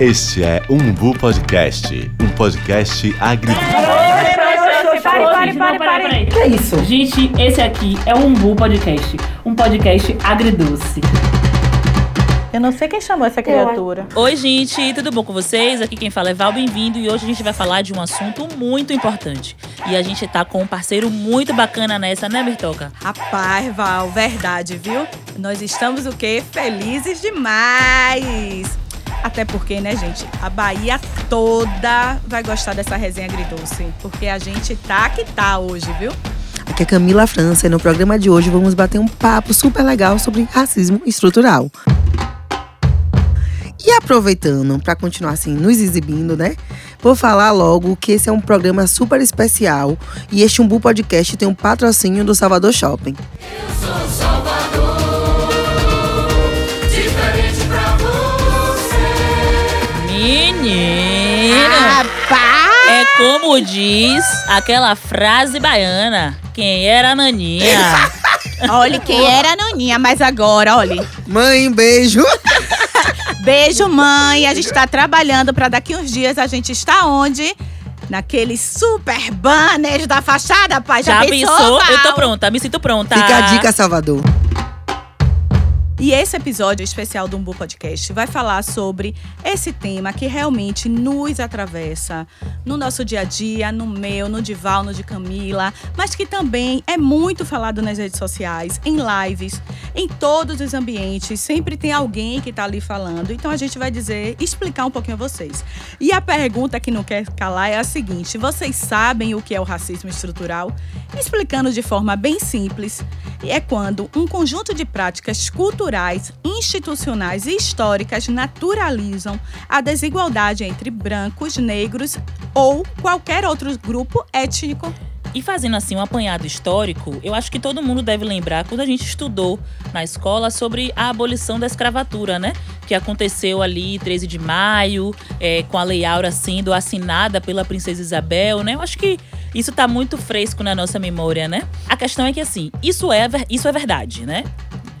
Este é Umbu Podcast, um podcast agri... Pare, pare, pare, pare. Que é isso? Gente, esse aqui é o Umbu Podcast, um podcast agridoce. Eu não sei quem chamou essa criatura. Oi, gente, tudo bom com vocês? Aqui quem fala é Val, bem-vindo. E hoje a gente vai falar de um assunto muito importante. E a gente tá com um parceiro muito bacana nessa, né, Bertoca? Rapaz, Val, verdade, viu? Nós estamos o quê? Felizes demais! Até porque, né, gente, a Bahia toda vai gostar dessa resenha agridoce. Porque a gente tá que tá hoje, viu? Aqui é Camila França e no programa de hoje vamos bater um papo super legal sobre racismo estrutural. E aproveitando para continuar assim nos exibindo, né? Vou falar logo que esse é um programa super especial e este Umbu Podcast tem um patrocínio do Salvador Shopping. Menina! Como diz aquela frase baiana: quem era a Naninha? Olha quem era a Naninha, mas agora, olha. Mãe, beijo! Beijo, mãe. A gente tá trabalhando para daqui uns dias a gente está onde? Naqueles super banners da fachada, pai. Já, Já pensou, pensou? Eu tô pronta, me sinto pronta. Fica a dica, Salvador. E esse episódio especial do Umbu Podcast vai falar sobre esse tema que realmente nos atravessa no nosso dia a dia, no meu, no de Val, no de Camila, mas que também é muito falado nas redes sociais, em lives, em todos os ambientes. Sempre tem alguém que tá ali falando. Então a gente vai dizer, explicar um pouquinho a vocês. E a pergunta que não quer calar é a seguinte: vocês sabem o que é o racismo estrutural? Explicando de forma bem simples, é quando um conjunto de práticas culturais, institucionais e históricas naturalizam a desigualdade entre brancos, negros ou qualquer outro grupo étnico. E fazendo assim um apanhado histórico, eu acho que todo mundo deve lembrar quando a gente estudou na escola sobre a abolição da escravatura, né? Que aconteceu ali 13 de maio, é, com a Lei Áurea sendo assinada pela Princesa Isabel, né? Eu acho que isso tá muito fresco na nossa memória, né? A questão é que assim, isso é, isso é verdade, né?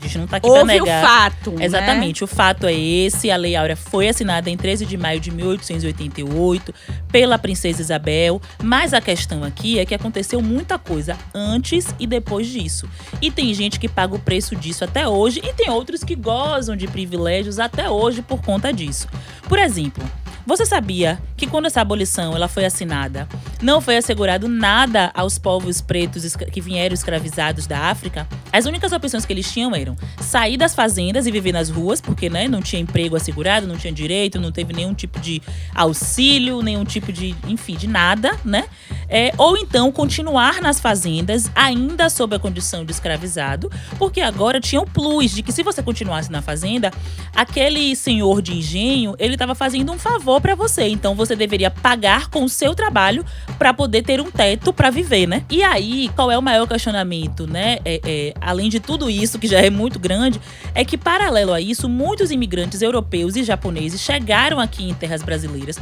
A gente não tá aqui pra Houve o negar. fato. né? Exatamente, o fato é esse. A Lei Áurea foi assinada em 13 de maio de 1888 pela Princesa Isabel. Mas a questão aqui é que aconteceu muita coisa antes e depois disso. E tem gente que paga o preço disso até hoje e tem outros que gozam de privilégios até hoje por conta disso. Por exemplo, você sabia que quando essa abolição ela foi assinada, não foi assegurado nada aos povos pretos que vieram escravizados da África? As únicas opções que eles tinham eram sair das fazendas e viver nas ruas, porque né, não tinha emprego assegurado, não tinha direito, não teve nenhum tipo de auxílio, nenhum tipo de, enfim, de nada, né? É, ou então continuar nas fazendas, ainda sob a condição de escravizado, porque agora tinha o plus de que se você continuasse na fazenda, aquele senhor de engenho, ele estava fazendo um favor para você. Então você deveria pagar com o seu trabalho para poder ter um teto para viver, né? E aí, qual é o maior questionamento, né? É, é, além de tudo isso, que já é muito grande, é que paralelo a isso, muitos imigrantes europeus e japoneses chegaram aqui em terras brasileiras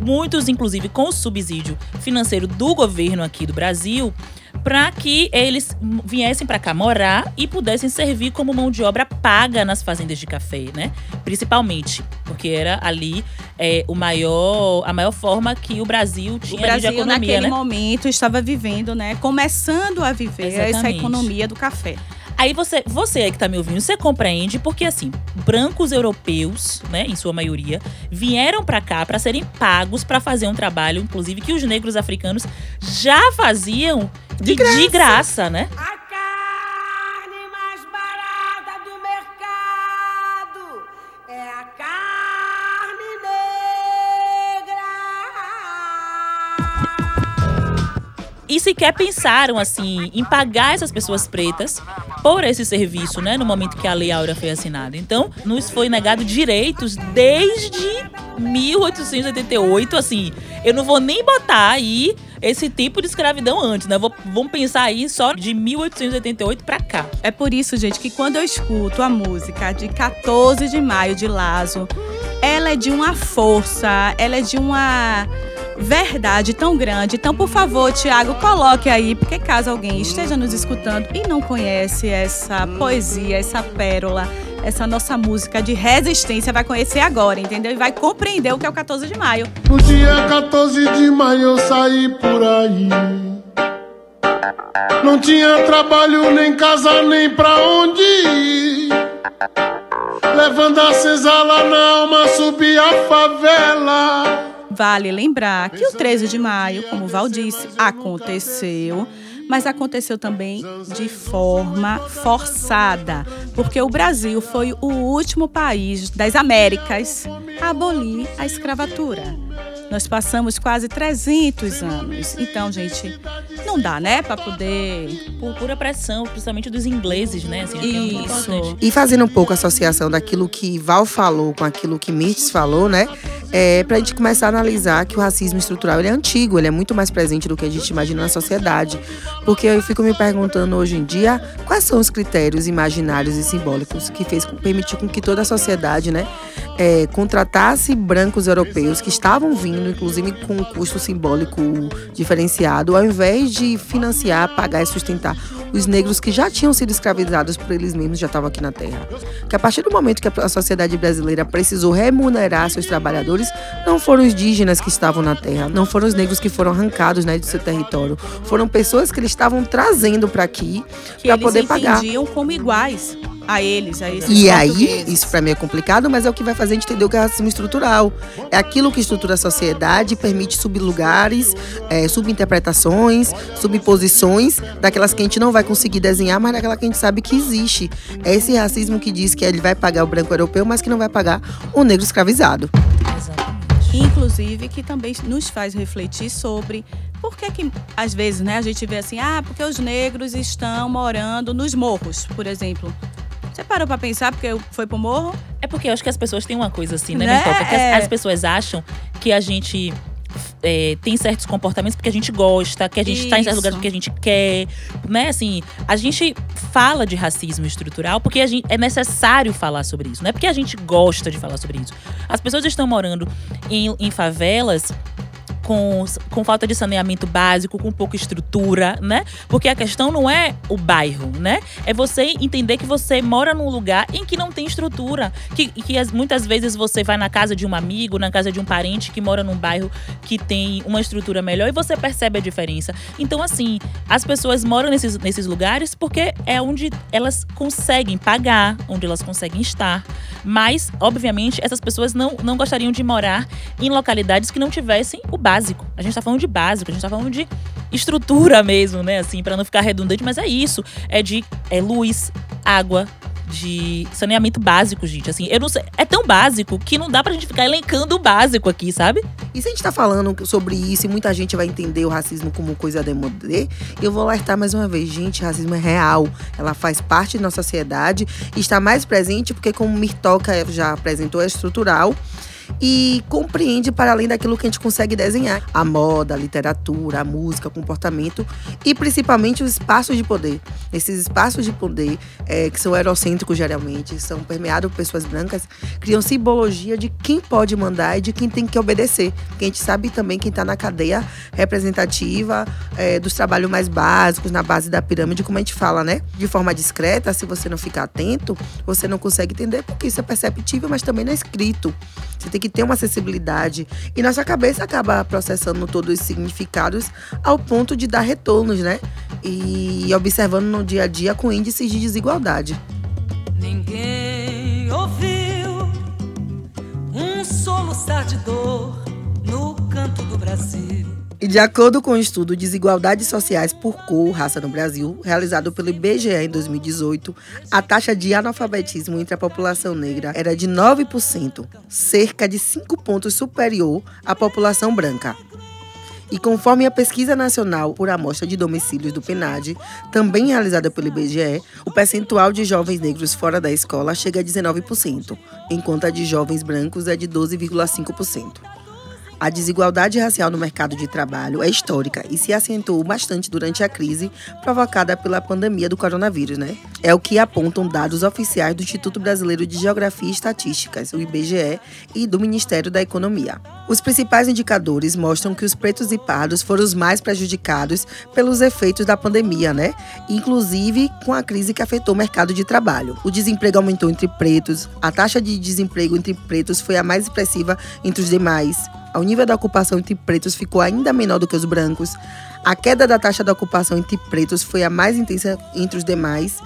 muitos inclusive com o subsídio financeiro do governo aqui do Brasil, para que eles viessem para cá morar e pudessem servir como mão de obra paga nas fazendas de café, né? Principalmente, porque era ali é, o maior, a maior forma que o Brasil O tinha Brasil, de economia, naquele né? momento, estava vivendo, né? Começando a viver essa Exatamente. economia do café. Aí você, você aí que tá me ouvindo, você compreende porque assim, brancos europeus, né, em sua maioria, vieram pra cá pra serem pagos pra fazer um trabalho, inclusive que os negros africanos já faziam De e de graça, né? A carne mais barata do mercado é a carne negra. E sequer pensaram assim em pagar essas pessoas pretas por esse serviço, né, no momento que a Lei Áurea foi assinada. Então, nos foi negado direitos desde 1888, assim. Eu não vou nem botar aí esse tipo de escravidão antes, né? Vou, vamos pensar aí só de 1888 pra cá. É por isso, gente, que quando eu escuto a música de 14 de maio de Lazo, ela é de uma força, ela é de uma verdade tão grande. Então, por favor, Tiago, coloque aí, porque caso alguém esteja nos escutando e não conhece essa poesia, essa pérola, essa nossa música de resistência vai conhecer agora, entendeu? E vai compreender o que é o 14 de maio. No dia 14 de maio eu saí por aí. Não tinha trabalho, nem casa, nem pra onde ir. Levando a senzala na alma, subi a favela. Vale lembrar que o 13 de maio, como o Val disse, aconteceu, mas aconteceu também de forma forçada, porque o Brasil foi o último país das Américas a abolir a escravatura. Nós passamos quase 300 anos. Então, gente, não dá, né, para poder Por pura pressão, principalmente dos ingleses, né? Assim, é Isso. E fazendo um pouco a associação daquilo que Val falou com aquilo que Mirtes falou, né? É, pra gente começar a analisar que o racismo estrutural ele é antigo, ele é muito mais presente do que a gente imagina na sociedade. Porque eu fico me perguntando hoje em dia quais são os critérios imaginários e simbólicos que fez permitiu com que toda a sociedade, né, é, contratasse brancos europeus que estavam vindo, inclusive com um custo simbólico diferenciado, ao invés de financiar, pagar e sustentar os negros que já tinham sido escravizados por eles mesmos, já estavam aqui na Terra. Que a partir do momento que a sociedade brasileira precisou remunerar seus trabalhadores, não foram os indígenas que estavam na Terra, não foram os negros que foram arrancados né, do seu território, foram pessoas que eles estavam trazendo para aqui que para eles poder pagar. entendiam como iguais a eles, a esses E aí, isso pra mim é complicado, mas é o que vai fazer a gente entender o que é racismo estrutural. É aquilo que estrutura a sociedade, e permite sublugares, é, subinterpretações, subposições daquelas que a gente não vai conseguir desenhar, mas daquela que a gente sabe que existe. É esse racismo que diz que ele vai pagar o branco europeu, mas que não vai pagar o negro escravizado. Inclusive, que também nos faz refletir sobre por que, que às vezes, né, a gente vê assim, ah, porque os negros estão morando nos morros, por exemplo. Você parou pra pensar porque foi pro morro? É porque eu acho que as pessoas têm uma coisa assim, né, Né? Mentor? Porque É. as, as pessoas acham que a gente é, tem certos comportamentos porque a gente gosta, que a gente está em certos lugares porque a gente quer, né? Assim, a gente fala de racismo estrutural porque a gente, é necessário falar sobre isso, não é porque a gente gosta de falar sobre isso. As pessoas estão morando em, em favelas com, com falta de saneamento básico, com pouca estrutura, né? Porque a questão não é o bairro, né? É você entender que você mora num lugar em que não tem estrutura. Que, que as- muitas vezes você vai na casa de um amigo, na casa de um parente que mora num bairro que tem uma estrutura melhor e você percebe a diferença. Então, assim, as pessoas moram nesses, nesses lugares porque é onde elas conseguem pagar, onde elas conseguem estar. Mas, obviamente, essas pessoas não, não gostariam de morar em localidades que não tivessem o básico. A gente tá falando de básico, a gente tá falando de estrutura mesmo, né? Assim, para não ficar redundante, mas é isso. É de é luz, água, de saneamento básico, gente. Assim, eu não sei. É tão básico que não dá pra gente ficar elencando o básico aqui, sabe? E se a gente tá falando sobre isso e muita gente vai entender o racismo como coisa demodê, eu vou alertar mais uma vez, gente, racismo é real. Ela faz parte da nossa sociedade e está mais presente porque, como Mirtoca já apresentou, é estrutural. E compreende para além daquilo que a gente consegue desenhar. A moda, a literatura, a música, o comportamento e principalmente os espaços de poder. Esses espaços de poder, é, que são eurocêntricos geralmente, são permeados por pessoas brancas, criam simbologia de quem pode mandar e de quem tem que obedecer. Porque a gente sabe também quem está na cadeia representativa é, dos trabalhos mais básicos, na base da pirâmide, como a gente fala, né? De forma discreta, se você não ficar atento, você não consegue entender, porque isso é perceptível, mas também não é escrito. Você tem que ter uma acessibilidade. E nossa cabeça acaba processando todos os significados ao ponto de dar retornos, né? E observando no dia a dia com índices de desigualdade. Ninguém ouviu um soluçar de dor no canto do Brasil. E de acordo com o estudo Desigualdades Sociais por Cor, Raça no Brasil, realizado pelo IBGE em 2018, a taxa de analfabetismo entre a população negra era de 9%, cerca de 5 pontos superior à população branca. E conforme a pesquisa nacional por amostra de domicílios do PNAD, também realizada pelo IBGE, o percentual de jovens negros fora da escola chega a 19%, enquanto a de jovens brancos é de 12,5%. A desigualdade racial no mercado de trabalho é histórica e se acentuou bastante durante a crise provocada pela pandemia do coronavírus, né? É o que apontam dados oficiais do Instituto Brasileiro de Geografia e Estatísticas, o IBGE, e do Ministério da Economia. Os principais indicadores mostram que os pretos e pardos foram os mais prejudicados pelos efeitos da pandemia, né? Inclusive com a crise que afetou o mercado de trabalho. O desemprego aumentou entre pretos, a taxa de desemprego entre pretos foi a mais expressiva entre os demais. O nível da ocupação entre pretos ficou ainda menor do que os brancos. A queda da taxa da ocupação entre pretos foi a mais intensa entre os demais.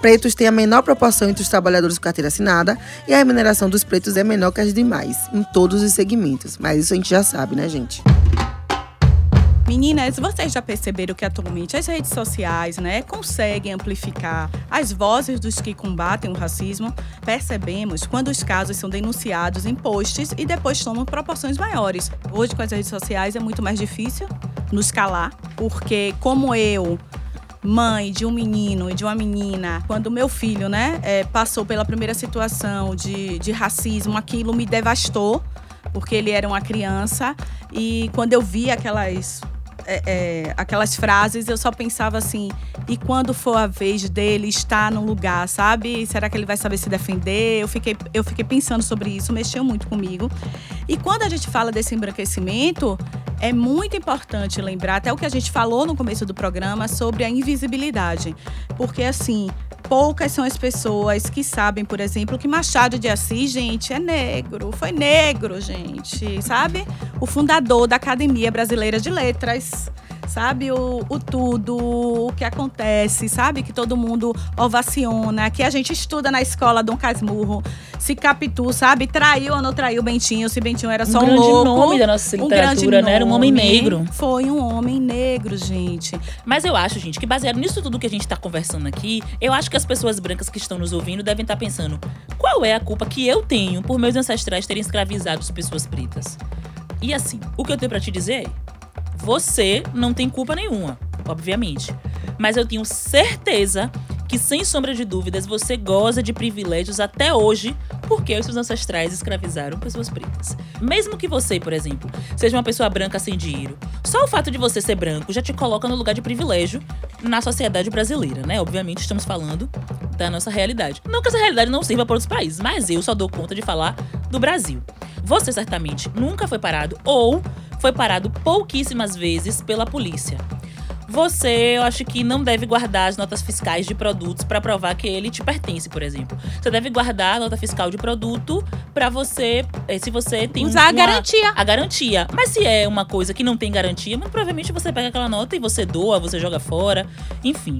Pretos têm a menor proporção entre os trabalhadores com carteira assinada e a remuneração dos pretos é menor que as demais, em todos os segmentos. Mas isso a gente já sabe, né, gente? Meninas, vocês já perceberam que atualmente as redes sociais, né, conseguem amplificar as vozes dos que combatem o racismo? Percebemos quando os casos são denunciados em posts e depois tomam proporções maiores. Hoje, com as redes sociais, é muito mais difícil nos calar, porque como eu mãe de um menino e de uma menina, quando meu filho, né, é, passou pela primeira situação de, de racismo, aquilo me devastou, porque ele era uma criança. E quando eu vi aquelas é, é, aquelas frases, eu só pensava assim: e quando for a vez dele estar no lugar, sabe? Será que ele vai saber se defender? Eu fiquei, eu fiquei pensando sobre isso, mexeu muito comigo. E quando a gente fala desse embranquecimento, é muito importante lembrar, até o que a gente falou no começo do programa, sobre a invisibilidade. Porque, assim, poucas são as pessoas que sabem, por exemplo, que Machado de Assis, gente, é negro. Foi negro, gente, sabe? O fundador da Academia Brasileira de Letras. Sabe o, o tudo, o que acontece, sabe? Que todo mundo ovaciona, que a gente estuda na escola Dom Casmurro. Se Capitu, sabe? Traiu ou não traiu Bentinho, se Bentinho era só um um, grande louco. nome da nossa um grande literatura, né? Era um homem negro. Foi um homem negro, gente. Mas eu acho, gente, que baseado nisso tudo que a gente tá conversando aqui, eu acho que as pessoas brancas que estão nos ouvindo devem estar pensando: qual é a culpa que eu tenho por meus ancestrais terem escravizado as pessoas pretas? E assim, o que eu tenho pra te dizer é: você não tem culpa nenhuma, obviamente. Mas eu tenho certeza que, sem sombra de dúvidas, você goza de privilégios até hoje porque os seus ancestrais escravizaram pessoas pretas. Mesmo que você, por exemplo, seja uma pessoa branca sem dinheiro, só o fato de você ser branco já te coloca no lugar de privilégio na sociedade brasileira, né? Obviamente, estamos falando da nossa realidade. Não que essa realidade não sirva para outros países, mas eu só dou conta de falar do Brasil. Você certamente nunca foi parado ou foi parado pouquíssimas vezes pela polícia. Você, eu acho que não deve guardar as notas fiscais de produtos para provar que ele te pertence, por exemplo. Você deve guardar a nota fiscal de produto para você, eh, se você tem Usar a uma- garantia. a garantia. Mas se é uma coisa que não tem garantia, muito provavelmente você pega aquela nota e você doa, você joga fora, enfim.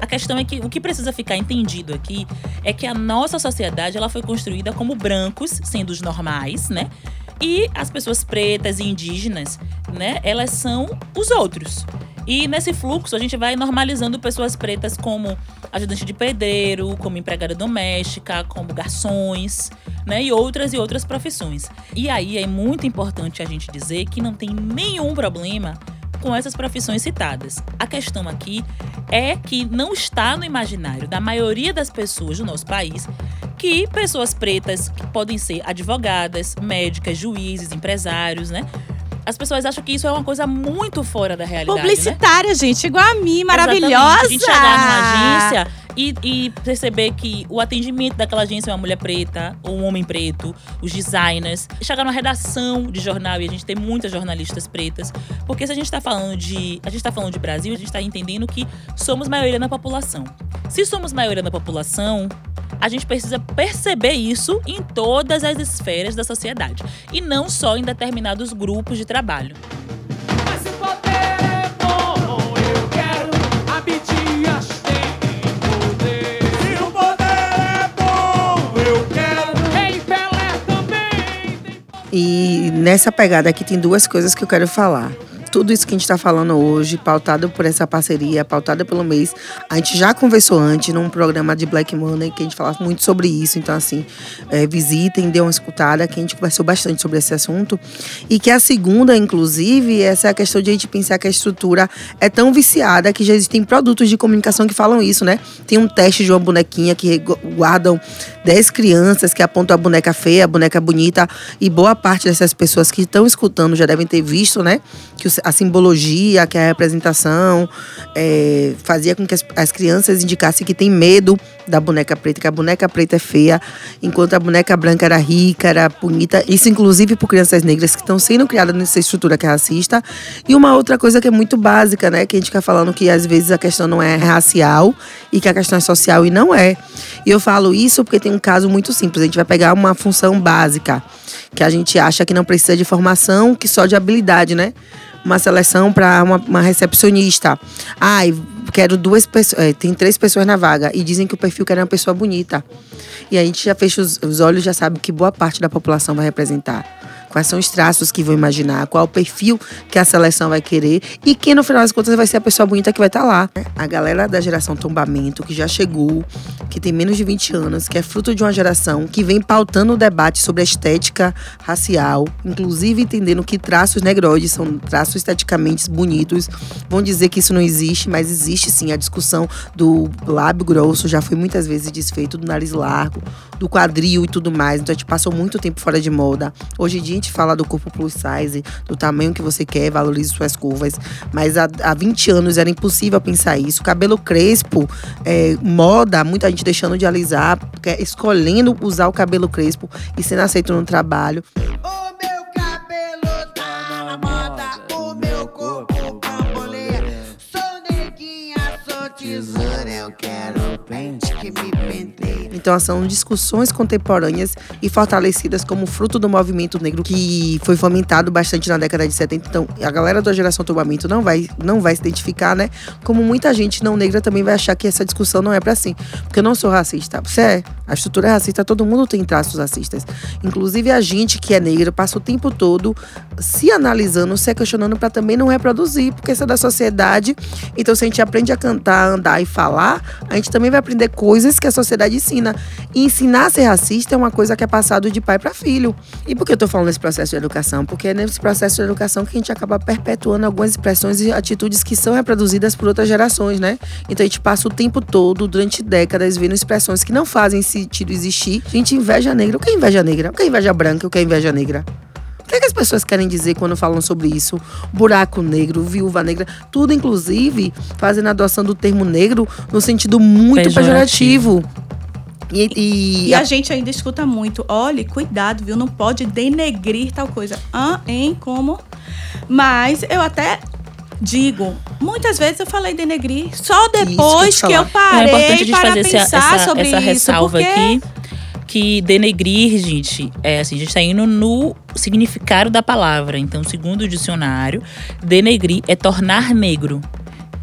A questão é que o que precisa ficar entendido aqui é que a nossa sociedade ela foi construída como brancos, sendo os normais, né? E as pessoas pretas e indígenas, né? Elas são os outros. E nesse fluxo a gente vai normalizando pessoas pretas como ajudante de pedreiro, como empregada doméstica, como garçons, né? E outras e outras profissões. E aí é muito importante a gente dizer que não tem nenhum problema com essas profissões citadas. A questão aqui é que não está no imaginário da maioria das pessoas do nosso país que pessoas pretas que podem ser advogadas, médicas, juízes, empresários, né? As pessoas acham que isso é uma coisa muito fora da realidade, né? Publicitária, gente, igual a mim, maravilhosa. Exatamente. A gente chegar numa agência e, e perceber que o atendimento daquela agência é uma mulher preta ou um homem preto, os designers. Chegar numa redação de jornal e a gente tem muitas jornalistas pretas. Porque se a gente está falando de. A gente está falando de Brasil, a gente está entendendo que somos maioria na população. Se somos maioria na população, a gente precisa perceber isso em todas as esferas da sociedade. E não só em determinados grupos de trabalho. É E nessa pegada aqui tem duas coisas que eu quero falar. Tudo isso que a gente está falando hoje, pautado por essa parceria, pautada pelo mês, a gente já conversou antes num programa de Black Money, que a gente falava muito sobre isso. Então, assim, é, visitem, dê uma escutada, que a gente conversou bastante sobre esse assunto. E que a segunda, inclusive, essa é a questão de a gente pensar que a estrutura é tão viciada que já existem produtos de comunicação que falam isso, né? Tem um teste de uma bonequinha que gu- guardam 10 crianças que apontam a boneca feia, a boneca bonita, e boa parte dessas pessoas que estão escutando já devem ter visto, né? Que a simbologia, que é a representação, é, fazia com que as, as crianças indicassem que tem medo da boneca preta, que a boneca preta é feia, enquanto a boneca branca era rica, era bonita. Isso, inclusive, por crianças negras que estão sendo criadas nessa estrutura que é racista. E uma outra coisa que é muito básica, né? Que a gente fica falando que às vezes a questão não é racial e que a questão é social e não é. E eu falo isso porque tem um caso muito simples. A gente vai pegar uma função básica que a gente acha que não precisa de formação, que só de habilidade, né? Uma seleção para uma, uma recepcionista. Ai, quero duas pessoas. é, tem três pessoas na vaga e dizem que o perfil quer uma pessoa bonita. E a gente já fecha os, os olhos, já sabe que boa parte da população vai representar. Quais são os traços que vão imaginar, qual o perfil que a seleção vai querer e quem, no final das contas, vai ser a pessoa bonita que vai estar lá. A galera da geração tombamento, que já chegou, que tem menos de 20 anos, que é fruto de uma geração que vem pautando o debate sobre a estética racial, inclusive entendendo que traços negroides são traços esteticamente bonitos. Vão dizer que isso não existe, mas existe sim. A discussão do lábio grosso já foi muitas vezes desfeito, do nariz largo, do quadril e tudo mais. Então a gente passou muito tempo fora de moda. Hoje em dia gente fala do corpo plus size, do tamanho que você quer, valorize suas curvas. Mas há, há 20 anos era impossível pensar isso. Cabelo crespo, é, moda, muita gente deixando de alisar, escolhendo usar o cabelo crespo e sendo aceito no trabalho. O Então, são discussões contemporâneas e fortalecidas como fruto do movimento negro que foi fomentado bastante na década de 70. Então, a galera da geração tombamento não vai, não vai se identificar, né? Como muita gente não negra também vai achar que essa discussão não é pra si. Porque eu não sou racista. Você é. A estrutura é racista, todo mundo tem traços racistas. Inclusive a gente que é negro passa o tempo todo se analisando, se questionando pra também não reproduzir, porque isso é da sociedade. Então, se a gente aprende a cantar, andar e falar, a gente também vai aprender coisas que a sociedade ensina. E ensinar a ser racista é uma coisa que é passado de pai para filho. E por que eu tô falando desse processo de educação? Porque é nesse processo de educação que a gente acaba perpetuando algumas expressões e atitudes que são reproduzidas por outras gerações, né? Então a gente passa o tempo todo, durante décadas, vendo expressões que não fazem sentido existir. A gente inveja negra. O que é inveja negra? O que é inveja branca? O que é inveja negra? O que, é que as pessoas querem dizer quando falam sobre isso? Buraco negro, viúva negra, tudo inclusive fazendo a adoção do termo negro no sentido muito Pejorativo. pejorativo. E, e- E a gente ainda escuta muito. Olhe, cuidado, viu? Não pode denegrir tal coisa. Ah, hein? Como? Mas eu até digo, muitas vezes eu falei denegrir só depois que eu que, eu parei é importante a gente para fazer essa, pensar essa, sobre essa isso. ressalva porque aqui. Que denegrir, gente, é assim, a gente tá indo no significado da palavra. Então, segundo o dicionário, denegrir é tornar negro.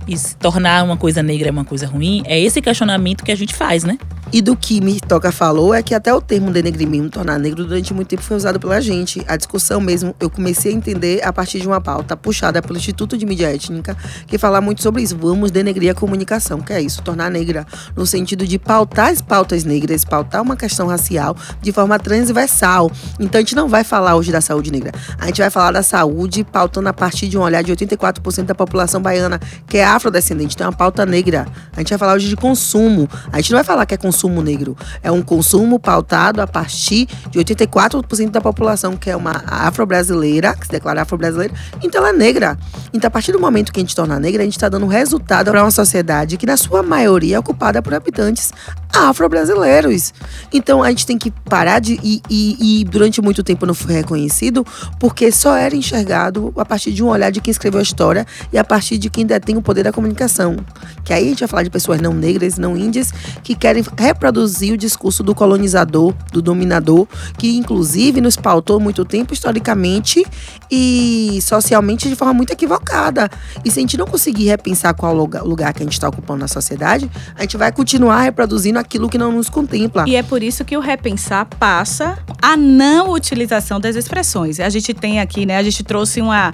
E se tornar uma coisa negra é uma coisa ruim, é esse questionamento que a gente faz, né? E do que me toca falou é que até o termo denegrimento, tornar negro, durante muito tempo foi usado pela gente. A discussão mesmo, eu comecei a entender a partir de uma pauta puxada pelo Instituto de Mídia Étnica, que fala muito sobre isso. Vamos denegrir a comunicação, que é isso, tornar negra, no sentido de pautar as pautas negras, pautar uma questão racial de forma transversal. Então a gente não vai falar hoje da saúde negra. A gente vai falar da saúde pautando a partir de um olhar de 84% da população baiana, que é afrodescendente, então é uma pauta negra. A gente vai falar hoje de consumo. A gente não vai falar que é consumo negro. É um consumo pautado a partir de 84% da população, que é uma afro-brasileira, que se declara afro-brasileira, então ela é negra. Então, a partir do momento que a gente torna negra, a gente está dando resultado para uma sociedade que, na sua maioria, é ocupada por habitantes afro-brasileiros. Então, a gente tem que parar de. E, e- e durante muito tempo não foi reconhecido, porque só era enxergado a partir de um olhar de quem escreveu a história e a partir de quem detém o poder da comunicação. Que aí a gente vai falar de pessoas não negras, não índias, que querem reproduzir o discurso do colonizador, do dominador, que inclusive nos pautou muito tempo historicamente e socialmente de forma muito equivocada. E se a gente não conseguir repensar qual lugar, lugar que a gente está ocupando na sociedade, a gente vai continuar reproduzindo aquilo que não nos contempla. E é por isso que o repensar passa a não utilização das expressões. A gente tem aqui, né? A gente trouxe uma,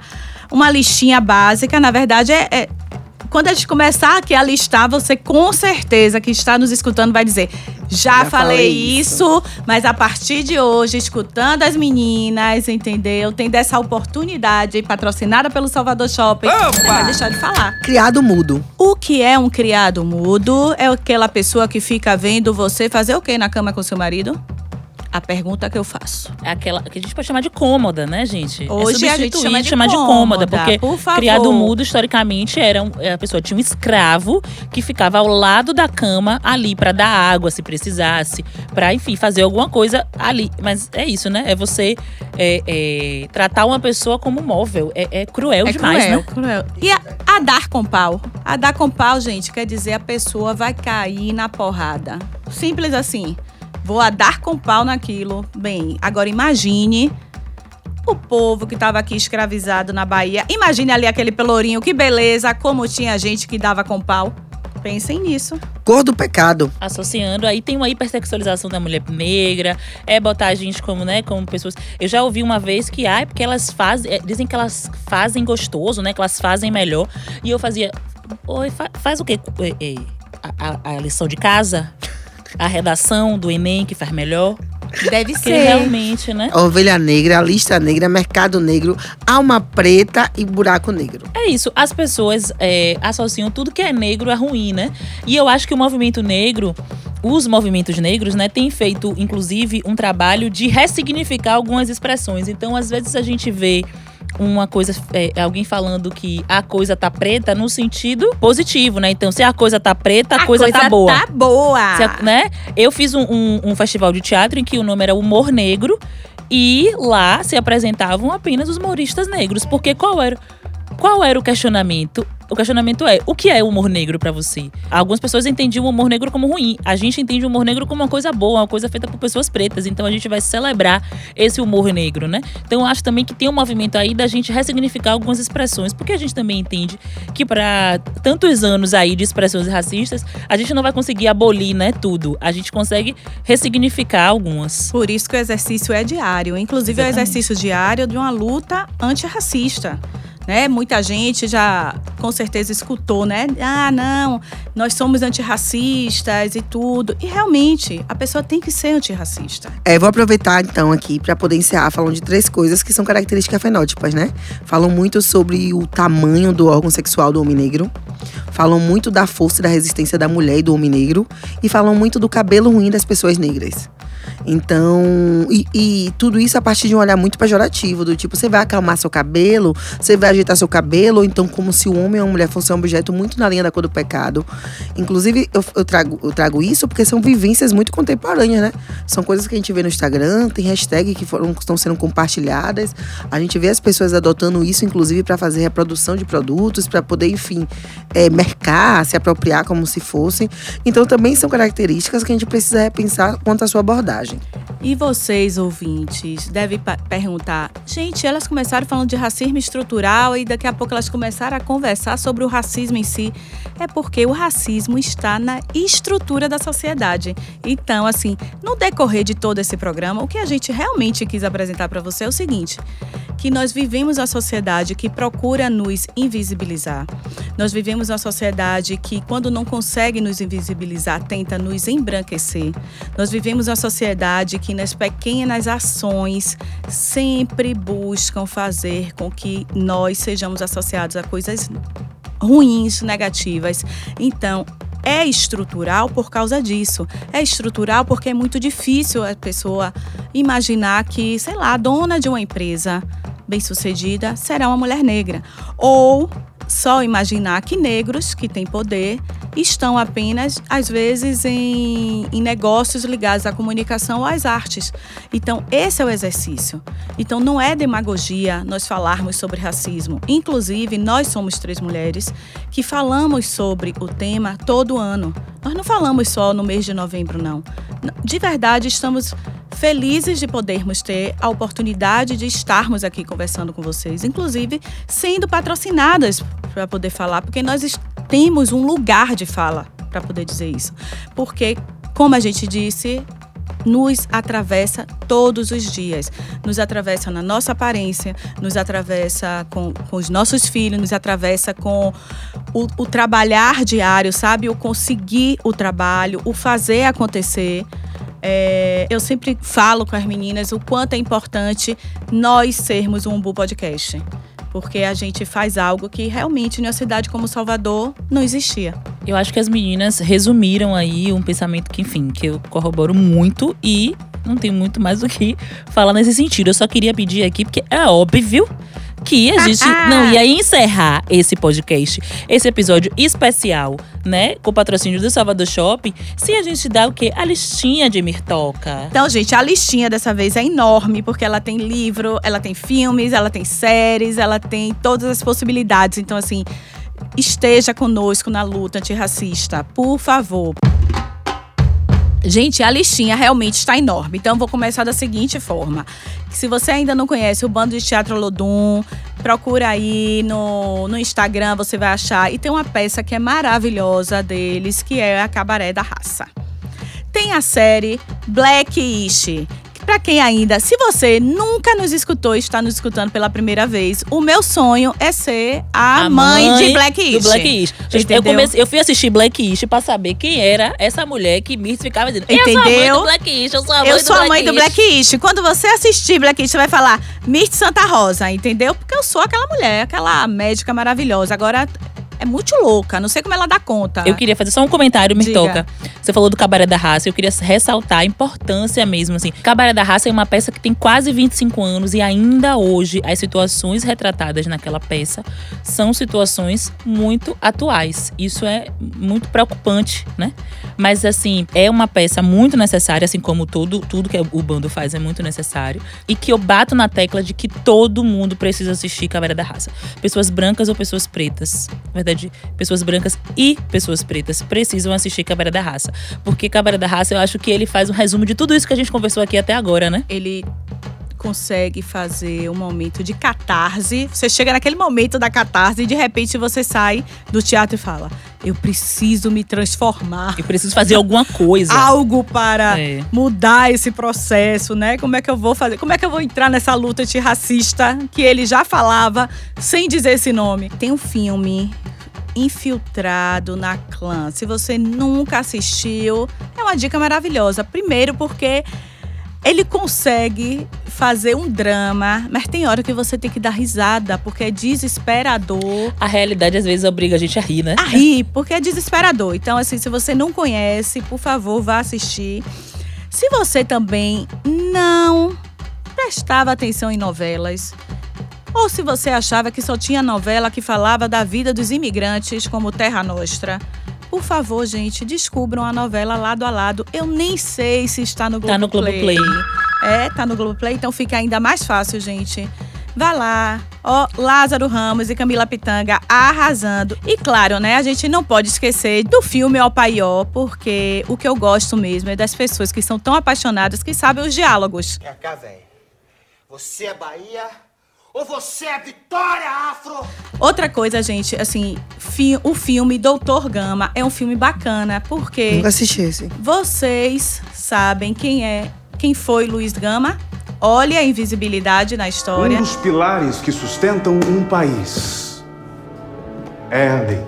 uma listinha básica. Na verdade, é, é- quando a gente começar aqui a listar, você com certeza que está nos escutando vai dizer: já, Já falei, falei isso, mas a partir de hoje, escutando as meninas, entendeu? Tendo essa oportunidade patrocinada pelo Salvador Shopping, você vai deixar de falar. Criado mudo. O que é um criado mudo? É aquela pessoa que fica vendo você fazer o quê na cama com seu marido? A pergunta que eu faço. É aquela que a gente pode chamar de cômoda, né, gente? É Hoje a gente chama de chamar cômoda, porque por criado mudo historicamente era um- a pessoa tinha um escravo que ficava ao lado da cama ali pra dar água se precisasse, pra enfim fazer alguma coisa ali. Mas é isso, né? É você é, é, tratar uma pessoa como móvel. É, é cruel É demais, cruel, né? cruel. E a, a dar com pau? A dar com pau, gente, quer dizer a pessoa vai cair na porrada. Simples assim. Vou a dar com pau naquilo. Bem, agora imagine o povo que estava aqui escravizado na Bahia. Imagine ali aquele pelourinho, que beleza, como tinha gente que dava com pau. Pensem nisso. Cor do pecado. associando aí tem uma hipersexualização da mulher negra, é botar a gente como, né, como pessoas. Eu já ouvi uma vez que ai, porque elas fazem, é, dizem que elas fazem gostoso, né, que elas fazem melhor. E eu fazia, oi, fa- faz o quê? É, é, a, a- a lição de casa? A redação do ENEM que faz melhor? Deve Porque ser. realmente, né? Ovelha negra, lista negra, mercado negro, alma preta e buraco negro. É isso, as pessoas é, associam tudo que é negro a ruim, né? E eu acho que o movimento negro, os movimentos negros, né, têm feito, inclusive, um trabalho de ressignificar algumas expressões. Então, às vezes, a gente vê uma coisa, é, alguém falando que a coisa tá preta no sentido positivo, né? Então, se a coisa tá preta, a, coisa, tá boa. Tá boa. A- né? Eu fiz um, um- um festival de teatro em que o nome era Humor Negro e lá se apresentavam apenas os humoristas negros. Porque qual era, qual era o questionamento? O questionamento é: o que é o humor negro pra você? Algumas pessoas entendiam o humor negro como ruim. A gente entende o humor negro como uma coisa boa, uma coisa feita por pessoas pretas. Então a gente vai celebrar esse humor negro, né? Então eu acho também que tem um movimento aí da gente ressignificar algumas expressões, porque a gente também entende que para tantos anos aí de expressões racistas, a gente não vai conseguir abolir, né, tudo. A gente consegue ressignificar algumas. Por isso que o exercício é diário. Inclusive, é o Exatamente. exercício diário de uma luta antirracista. Né? Muita gente já com certeza escutou, né? Ah, não, nós somos antirracistas e tudo. E realmente, a pessoa tem que ser antirracista. É, vou aproveitar então aqui para poder encerrar falando de três coisas que são características fenótipas, né? Falam muito sobre o tamanho do órgão sexual do homem negro, falam muito da força e da resistência da mulher e do homem negro, e falam muito do cabelo ruim das pessoas negras. Então, e, e tudo isso a partir de um olhar muito pejorativo, do tipo, você vai acalmar seu cabelo, você vai ajeitar seu cabelo, ou então como se o homem ou a mulher fosse um objeto muito na linha da cor do pecado. Inclusive, eu, eu trago, eu trago isso porque são vivências muito contemporâneas, né? São coisas que a gente vê no Instagram, tem hashtag que foram, estão sendo compartilhadas. A gente vê as pessoas adotando isso, inclusive, para fazer reprodução de produtos, para poder, enfim, é, mercar, se apropriar como se fossem. Então, também são características que a gente precisa repensar quanto à sua abordagem. E vocês, ouvintes, devem perguntar: gente, elas começaram falando de racismo estrutural e daqui a pouco elas começaram a conversar sobre o racismo em si. É porque o racismo está na estrutura da sociedade. Então, assim, no decorrer de todo esse programa, o que a gente realmente quis apresentar para você é o seguinte: que nós vivemos uma sociedade que procura nos invisibilizar. Nós vivemos uma sociedade que, quando não consegue nos invisibilizar, tenta nos embranquecer. Nós vivemos uma sociedade que, nas pequenas ações, sempre buscam fazer com que nós sejamos associados a coisas ruins, negativas. Então, é estrutural por causa disso. É estrutural porque é muito difícil a pessoa imaginar que, sei lá, a dona de uma empresa bem-sucedida será uma mulher negra. Ou só imaginar que negros que têm poder estão apenas, às vezes, em, em negócios ligados à comunicação ou às artes. Então, esse é o exercício. Então, não é demagogia nós falarmos sobre racismo. Inclusive, nós somos três mulheres que falamos sobre o tema todo ano. Nós não falamos só no mês de novembro, não. De verdade, estamos felizes de podermos ter a oportunidade de estarmos aqui conversando com vocês, inclusive sendo patrocinadas para poder falar, porque nós temos um lugar de fala para poder dizer isso. Porque, como a gente disse, nos atravessa todos os dias. Nos atravessa na nossa aparência, nos atravessa com, com os nossos filhos, nos atravessa com o, o trabalhar diário, sabe? O conseguir o trabalho, o fazer acontecer. É, eu sempre falo com as meninas o quanto é importante nós sermos um Umbu Podcast. Porque a gente faz algo que realmente em uma cidade como Salvador não existia. Eu acho que as meninas resumiram aí um pensamento que, enfim, que eu corroboro muito e não tem muito mais o que falar nesse sentido. Eu só queria pedir aqui, porque é óbvio que a gente não ia encerrar esse podcast, esse episódio especial, né? Com o patrocínio do Salvador Shopping, se a gente dá o quê? A listinha de Mirtoca. Então, gente, a listinha dessa vez é enorme, porque ela tem livro, ela tem filmes, ela tem séries, ela tem todas as possibilidades. Então, assim, esteja conosco na luta antirracista, por favor. Gente, a listinha realmente está enorme. Então, vou começar da seguinte forma. Se você ainda não conhece o Bando de Teatro Lodum, procura aí no, no Instagram, você vai achar. E tem uma peça que é maravilhosa deles, que é a Cabaré da Raça. Tem a série Blackish. Pra quem ainda, se você nunca nos escutou e está nos escutando pela primeira vez, o meu sonho é ser a, mãe, de Blackish. Do Blackish. Gente, eu, Entendeu? comecei, eu fui assistir Blackish pra saber quem era essa mulher que Mirth ficava dizendo. Eu sou a mãe Entendeu? do Blackish, eu sou a mãe Eu do sou a mãe do Blackish. Blackish. Quando você assistir Blackish, você vai falar Mirth Santa Rosa, entendeu? Porque eu sou aquela mulher, aquela médica maravilhosa. Agora, é muito louca. Não sei como ela dá conta. Eu queria fazer só um comentário. Mirtoca. Você falou do Cabaré da Raça, eu queria ressaltar a importância mesmo, assim. Cabaré da Raça é uma peça que tem quase 25 anos e ainda hoje as situações retratadas naquela peça são situações muito atuais. Isso é muito preocupante, né? Mas assim, é uma peça muito necessária, assim como todo, tudo que o bando faz é muito necessário. E que eu bato na tecla de que todo mundo precisa assistir Cabaré da Raça. Pessoas brancas ou pessoas pretas. Verdade, pessoas brancas e pessoas pretas precisam assistir Cabaré da Raça. Porque Cabaré da Raça, eu acho que ele faz um resumo de tudo isso que a gente conversou aqui até agora, né? Ele consegue fazer um momento de catarse. Você chega naquele momento da catarse e de repente você sai do teatro e fala: Eu preciso me transformar. Eu preciso fazer alguma coisa. Algo para É. mudar esse processo, né? Como é que eu vou fazer? Como é que eu vou entrar nessa luta antirracista que ele já falava sem dizer esse nome? Tem um filme infiltrado na clã. Se você nunca assistiu, é uma dica maravilhosa. Primeiro porque ele consegue fazer um drama, mas tem hora que você tem que dar risada, porque é desesperador. A realidade às vezes obriga a gente a rir, né? A rir, porque é desesperador. Então, assim, se você não conhece, por favor, vá assistir. Se você também não prestava atenção em novelas, ou se você achava que só tinha novela que falava da vida dos imigrantes, como Terra Nostra, por favor, gente, descubram a novela lado a lado. Eu nem sei se está no Tá no Globoplay. Globoplay. É, tá no Globoplay, então fica ainda mais fácil, gente. Vá lá, ó, Lázaro Ramos e Camila Pitanga arrasando. E claro, né, a gente não pode esquecer do filme Ó Paió, porque o que eu gosto mesmo é das pessoas que são tão apaixonadas que sabem os diálogos. Vem cá, velho. Você é Bahia ou você é Vitória Afro? Outra coisa, gente, assim, fi- o filme Doutor Gama é um filme bacana, porque Nunca assisti esse. vocês sabem quem é, quem foi Luiz Gama. Olha a invisibilidade na história. Um dos pilares que sustentam um país é a lei.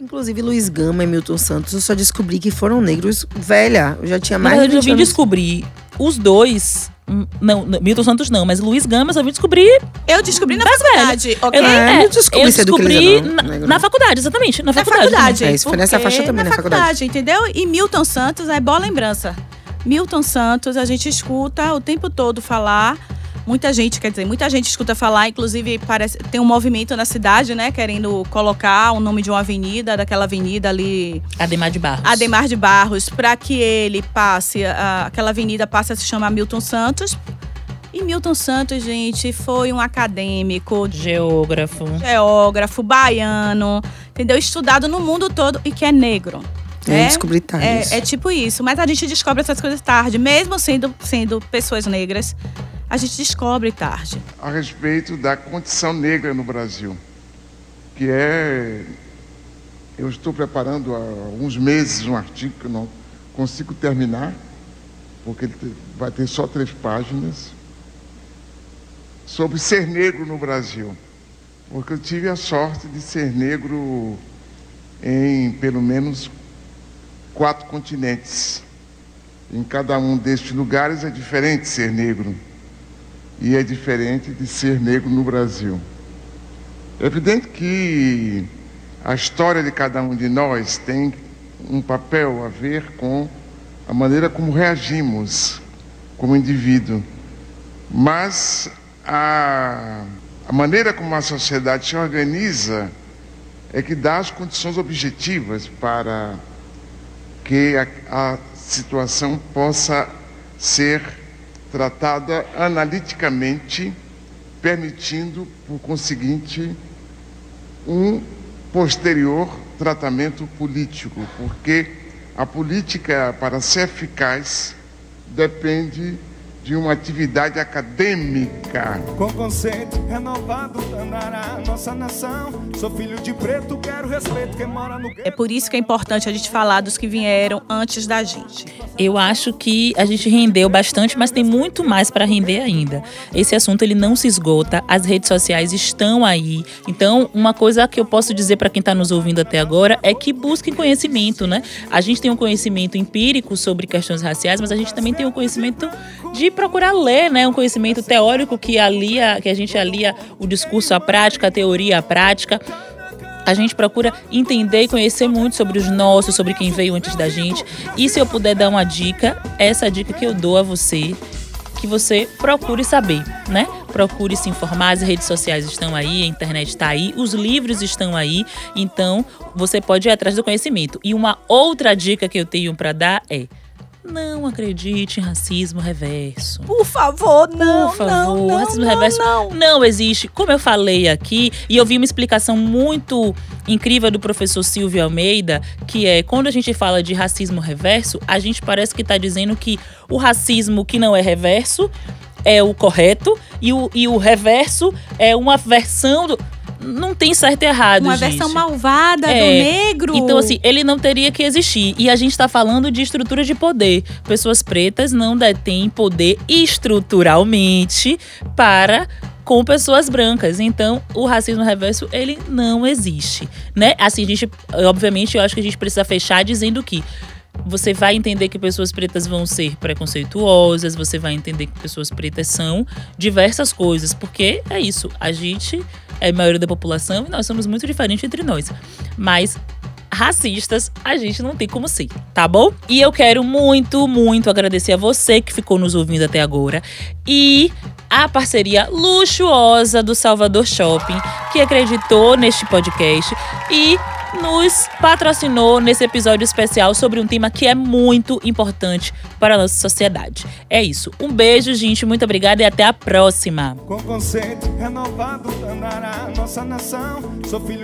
Inclusive, Luiz Gama e Milton Santos, eu só descobri que foram negros velha. Eu já tinha mais de verdade, eu 20 vim descobrir os dois. Hum, Não, Milton Santos não, mas Luiz Gama eu vim descobrir. Eu descobri na mais faculdade, ok? Eu, É, é, não descobri eu do descobri na, na não. faculdade, exatamente. Na Na faculdade. faculdade. É, isso foi nessa faixa também, na faculdade. entendeu? E Milton Santos é boa lembrança. Milton Santos, a gente escuta o tempo todo falar. Muita gente, quer dizer, muita gente escuta falar, inclusive parece, tem um movimento na cidade, né, querendo colocar o nome de uma avenida, daquela avenida ali, Ademar de Barros. Ademar de Barros, para que ele passe, a- aquela avenida passe a se chamar Milton Santos. E Milton Santos, gente, foi um acadêmico, Geógrafo. geógrafo, baiano, entendeu? Estudado no mundo todo e que é negro. Eu descobri tarde isso. É, é tipo isso. Mas a gente descobre essas coisas tarde. Mesmo sendo, sendo pessoas negras, a gente descobre tarde. a respeito da condição negra no Brasil, que é. Eu estou preparando há alguns meses um artigo que eu não consigo terminar, porque ele vai ter só três páginas, sobre ser negro no Brasil. Porque eu tive a sorte de ser negro em pelo menos quatro continentes. Em cada um destes lugares é diferente ser negro e é diferente de ser negro no Brasil. É evidente que a história de cada um de nós tem um papel a ver com a maneira como reagimos como indivíduo, mas a, a maneira como a sociedade se organiza é que dá as condições objetivas para que a, a situação possa ser tratada analiticamente, permitindo, por conseguinte, um posterior tratamento político, porque a política, para ser eficaz, depende de uma atividade acadêmica. Com conceito renovado andará nossa nação. Sou filho de preto, quero respeito quem mora no É por isso que é importante a gente falar dos que vieram antes da gente. Eu acho que a gente rendeu bastante, mas tem muito mais para render ainda. Esse assunto ele não se esgota, as redes sociais estão aí. Então, uma coisa que eu posso dizer para quem está nos ouvindo até agora é que busquem conhecimento, né? A gente tem um conhecimento empírico sobre questões raciais, mas a gente também tem um conhecimento de procurar ler, né? Um conhecimento teórico que alia, que a gente alia o discurso à prática, a teoria à prática. A gente procura entender e conhecer muito sobre os nossos, sobre quem veio antes da gente. E se eu puder dar uma dica, essa dica que eu dou a você, que você procure saber, né? Procure se informar, as redes sociais estão aí, a internet está aí, os livros estão aí, então você pode ir atrás do conhecimento. E uma outra dica que eu tenho para dar é não acredite em racismo reverso. Por favor, não, Por favor, não, não, racismo não, reverso não. não existe. Como eu falei aqui, e eu vi uma explicação muito incrível do professor Silvio Almeida, que é quando a gente fala de racismo reverso, a gente parece que está dizendo que o racismo que não é reverso é o correto e o, e o reverso é uma versão do. Não tem certo e errado, Uma gente. versão malvada do É. negro. Então, assim, ele não teria que existir. E a gente tá falando de estrutura de poder. Pessoas pretas não detêm poder estruturalmente para com pessoas brancas. Então, o racismo reverso, ele não existe, né? Assim, a gente, obviamente, eu acho que a gente precisa fechar dizendo que você vai entender que pessoas pretas vão ser preconceituosas, você vai entender que pessoas pretas são diversas coisas, porque é isso, a gente é a maioria da população e nós somos muito diferentes entre nós. Mas racistas a gente não tem como ser, tá bom? E eu quero muito, muito agradecer a você que ficou nos ouvindo até agora e a parceria luxuosa do Salvador Shopping, que acreditou neste podcast e nos patrocinou nesse episódio especial sobre um tema que é muito importante para a nossa sociedade. É isso. Um beijo, gente. Muito obrigada e até a próxima.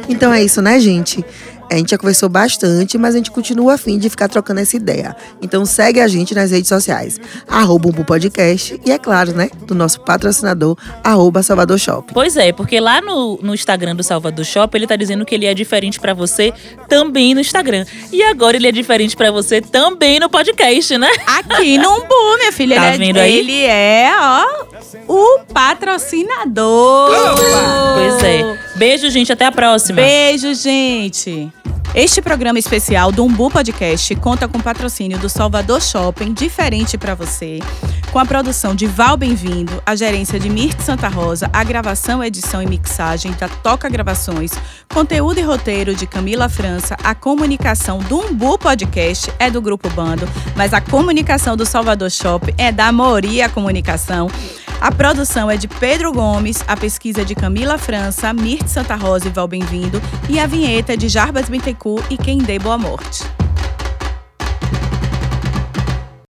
Então é isso, né, gente? A gente já conversou bastante, mas a gente continua afim de ficar trocando essa ideia. Então segue a gente nas redes sociais, arroba Umbu Podcast e, é claro, né, do nosso patrocinador, arroba Salvador Shopping. Pois é, porque lá no, no Instagram do Salvador Shop, ele tá dizendo que ele é diferente pra você também no Instagram. E agora ele é diferente pra você também no podcast, né? Aqui no Umbu, minha filha. Tá ele, vendo é, aí? ele é, ó, o patrocinador. Pois é. Beijo, gente. Até a próxima. Beijo, gente. Este programa especial do Umbu Podcast conta com patrocínio do Salvador Shopping, diferente pra você, com a produção de Val Bem-vindo, a gerência de Mirk Santa Rosa, a gravação, edição e mixagem da Toca Gravações, conteúdo e roteiro de Camila França, a comunicação do Umbu Podcast é do Grupo Bando, mas a comunicação do Salvador Shopping é da Moria Comunicação. A produção é de Pedro Gomes, a pesquisa é de Camila França, Mirth Santa Rosa e Val Bem-vindo, e a vinheta é de Jarbas Bittencourt e Quem Dê Boa Morte.